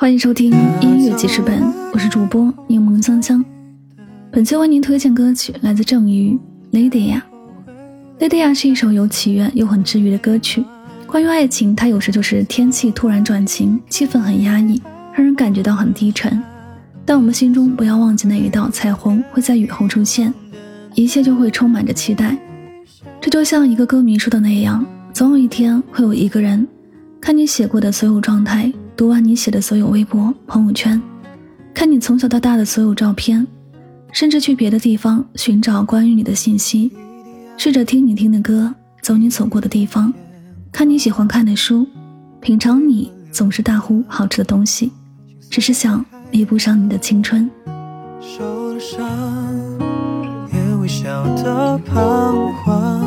欢迎收听音乐记事本，我是主播柠檬香香。本期为您推荐歌曲来自郑宇《雷迪亚》。雷迪亚是一首有祈愿又很治愈的歌曲。关于爱情，它有时就是天气突然转晴，气氛很压抑，让人感觉到很低沉。但我们心中不要忘记那一道彩虹会在雨后出现，一切就会充满着期待。这就像一个歌迷说的那样，总有一天会有一个人。看你写过的所有状态，读完你写的所有微博、朋友圈，看你从小到大的所有照片，甚至去别的地方寻找关于你的信息，试着听你听的歌，走你走过的地方，看你喜欢看的书，品尝你总是大呼好吃的东西，只是想弥补上你的青春。受了伤，也微笑的彷徨。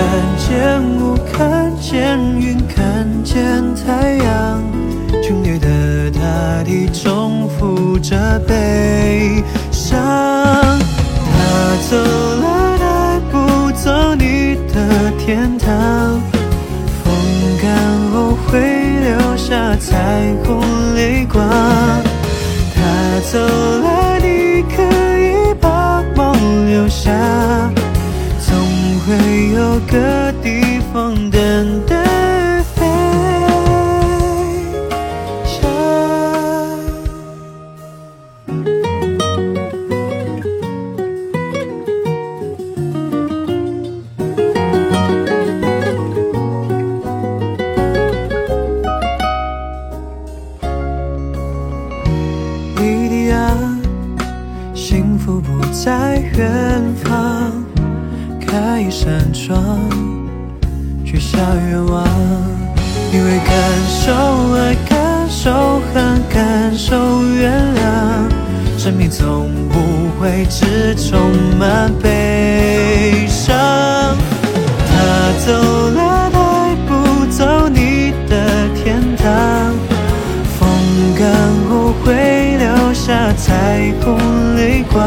看见雾，看见云，看见太阳，皲裂的大地重复着悲伤。他走了，带不走你的天堂。风干后会留下彩虹泪光。他走了，会有个地方等待飞翔。莉迪亚，幸福不在远方。开一扇窗，许下愿望。因为感受爱，感受恨，感受原谅，生命总不会只充满悲伤。他走了，带不走你的天堂。风干后会留下彩虹泪光。